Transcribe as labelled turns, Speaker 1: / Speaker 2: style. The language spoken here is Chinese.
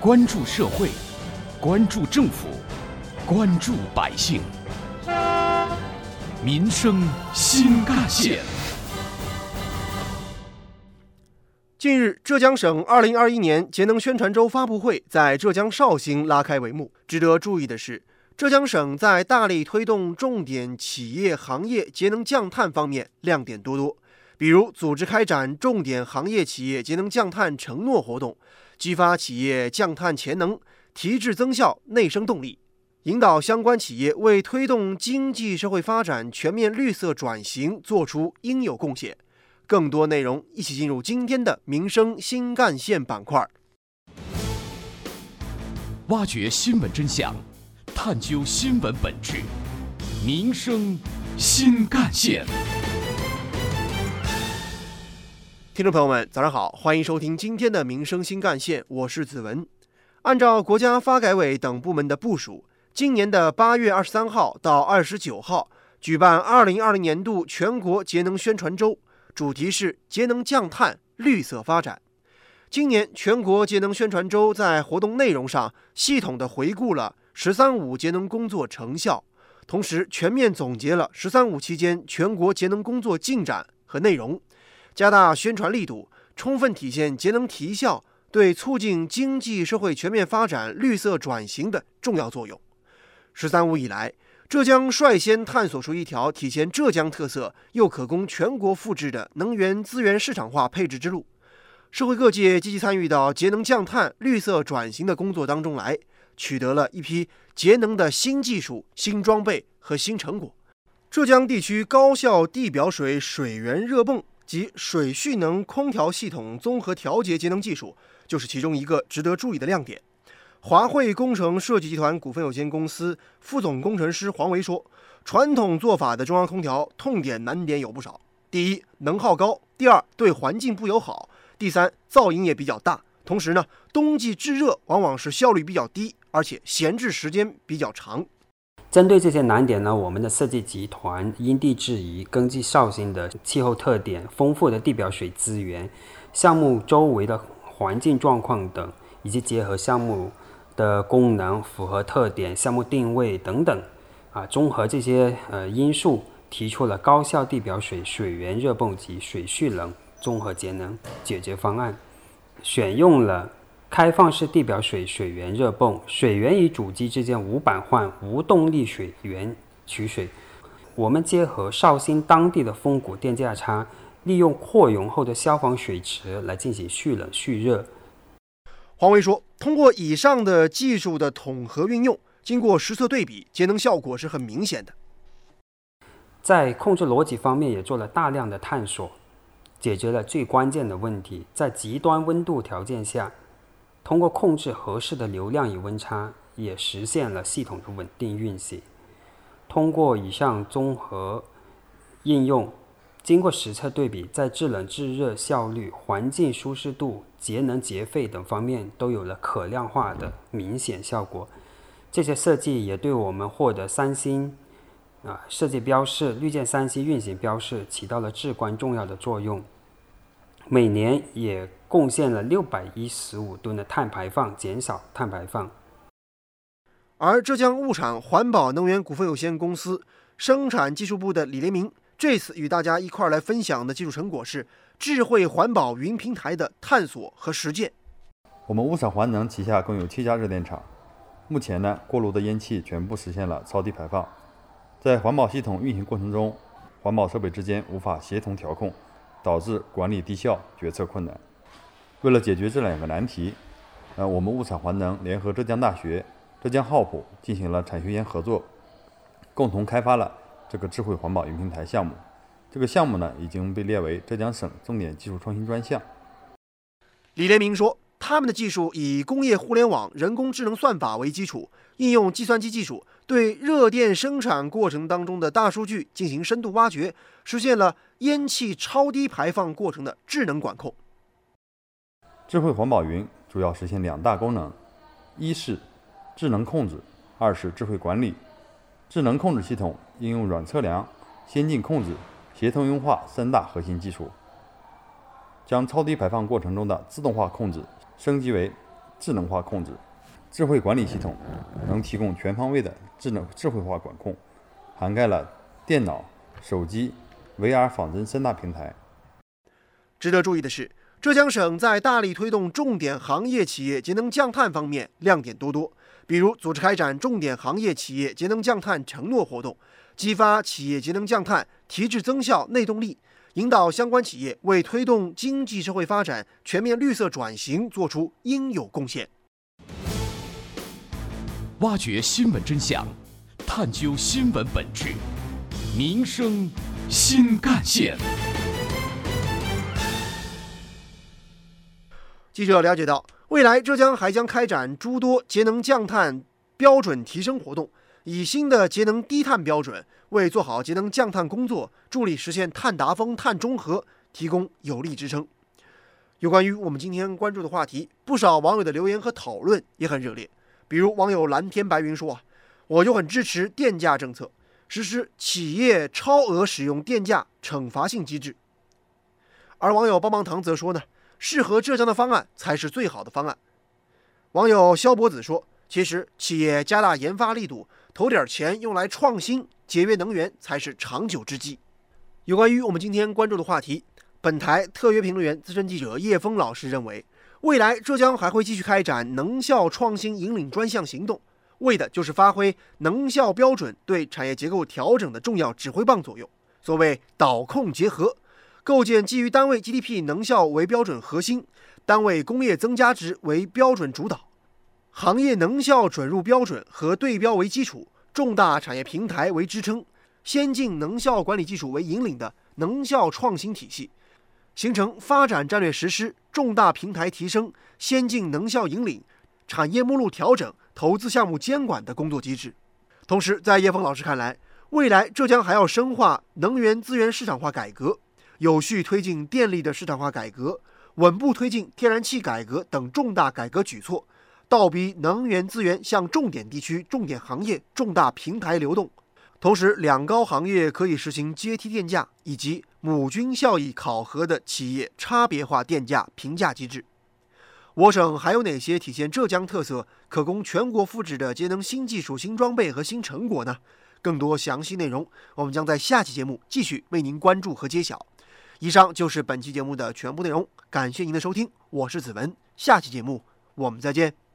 Speaker 1: 关注社会，关注政府，关注百姓，民生新干线。
Speaker 2: 近日，浙江省2021年节能宣传周发布会在浙江绍兴拉开帷幕。值得注意的是，浙江省在大力推动重点企业行业节能降碳方面亮点多多。比如，组织开展重点行业企业节能降碳承诺活动，激发企业降碳潜能，提质增效、内生动力，引导相关企业为推动经济社会发展全面绿色转型做出应有贡献。更多内容，一起进入今天的民生新干线板块，
Speaker 1: 挖掘新闻真相，探究新闻本质，民生新干线。
Speaker 2: 听众朋友们，早上好，欢迎收听今天的民生新干线，我是子文。按照国家发改委等部门的部署，今年的八月二十三号到二十九号举办二零二零年度全国节能宣传周，主题是节能降碳、绿色发展。今年全国节能宣传周在活动内容上系统的回顾了“十三五”节能工作成效，同时全面总结了“十三五”期间全国节能工作进展和内容。加大宣传力度，充分体现节能提效对促进经济社会全面发展、绿色转型的重要作用。“十三五”以来，浙江率先探索出一条体现浙江特色又可供全国复制的能源资源市场化配置之路。社会各界积极参与到节能降碳、绿色转型的工作当中来，取得了一批节能的新技术、新装备和新成果。浙江地区高效地表水水源热泵。及水蓄能空调系统综合调节节能技术，就是其中一个值得注意的亮点。华汇工程设计集团股份有限公司副总工程师黄维说：“传统做法的中央空调痛点难点有不少。第一，能耗高；第二，对环境不友好；第三，噪音也比较大。同时呢，冬季制热往往是效率比较低，而且闲置时间比较长。”
Speaker 3: 针对这些难点呢，我们的设计集团因地制宜，根据绍兴的气候特点、丰富的地表水资源、项目周围的环境状况等，以及结合项目的功能、符合特点、项目定位等等，啊，综合这些呃因素，提出了高效地表水水源热泵及水蓄能综合节能解决方案，选用了。开放式地表水水源热泵，水源与主机之间无板换、无动力水源取水。我们结合绍兴当地的风谷电价差，利用扩容后的消防水池来进行蓄冷蓄热。
Speaker 2: 黄威说：“通过以上的技术的统合运用，经过实测对比，节能效果是很明显的。
Speaker 3: 在控制逻辑方面也做了大量的探索，解决了最关键的问题，在极端温度条件下。”通过控制合适的流量与温差，也实现了系统的稳定运行。通过以上综合应用，经过实测对比，在制冷制热效率、环境舒适度、节能节费等方面都有了可量化的明显效果。这些设计也对我们获得三星啊设计标示、绿箭三星运行标示起到了至关重要的作用。每年也。贡献了六百一十五吨的碳排放，减少碳排放。
Speaker 2: 而浙江物产环保能源股份有限公司生产技术部的李连明这次与大家一块儿来分享的技术成果是智慧环保云平台的探索和实践。
Speaker 4: 我们物产环能旗下共有七家热电厂，目前呢锅炉的烟气全部实现了超低排放。在环保系统运行过程中，环保设备之间无法协同调控，导致管理低效、决策困难。为了解决这两个难题，呃，我们物产环能联合浙江大学、浙江浩普进行了产学研合作，共同开发了这个智慧环保云平台项目。这个项目呢，已经被列为浙江省重点技术创新专项。
Speaker 2: 李连明说，他们的技术以工业互联网、人工智能算法为基础，应用计算机技术，对热电生产过程当中的大数据进行深度挖掘，实现了烟气超低排放过程的智能管控。
Speaker 4: 智慧环保云主要实现两大功能：一是智能控制，二是智慧管理。智能控制系统应用软测量、先进控制、协同优化三大核心技术，将超低排放过程中的自动化控制升级为智能化控制。智慧管理系统能提供全方位的智能智慧化管控，涵盖了电脑、手机、VR 仿真三大平台。
Speaker 2: 值得注意的是，浙江省在大力推动重点行业企业节能降碳方面亮点多多，比如组织开展重点行业企业节能降碳承诺活动，激发企业节能降碳提质增效内动力，引导相关企业为推动经济社会发展全面绿色转型作出应有贡献。
Speaker 1: 挖掘新闻真相，探究新闻本质，民生新干线。
Speaker 2: 记者了解到，未来浙江还将开展诸多节能降碳标准提升活动，以新的节能低碳标准为做好节能降碳工作、助力实现碳达峰、碳中和提供有力支撑。有关于我们今天关注的话题，不少网友的留言和讨论也很热烈。比如网友蓝天白云说啊，我就很支持电价政策，实施企业超额使用电价惩罚性机制。而网友棒棒糖则说呢，适合浙江的方案才是最好的方案。网友肖博子说，其实企业加大研发力度，投点钱用来创新节约能源才是长久之计。有关于我们今天关注的话题，本台特约评论员、资深记者叶峰老师认为。未来，浙江还会继续开展能效创新引领专项行动，为的就是发挥能效标准对产业结构调整的重要指挥棒作用。所谓导控结合，构建基于单位 GDP 能效为标准核心、单位工业增加值为标准主导、行业能效准入标准和对标为基础、重大产业平台为支撑、先进能效管理技术为引领的能效创新体系。形成发展战略实施、重大平台提升、先进能效引领、产业目录调整、投资项目监管的工作机制。同时，在叶峰老师看来，未来浙江还要深化能源资源市场化改革，有序推进电力的市场化改革，稳步推进天然气改革等重大改革举措，倒逼能源资源向重点地区、重点行业、重大平台流动。同时，两高行业可以实行阶梯电价以及母均效益考核的企业差别化电价评价机制。我省还有哪些体现浙江特色、可供全国复制的节能新技术、新装备和新成果呢？更多详细内容，我们将在下期节目继续为您关注和揭晓。以上就是本期节目的全部内容，感谢您的收听，我是子文，下期节目我们再见。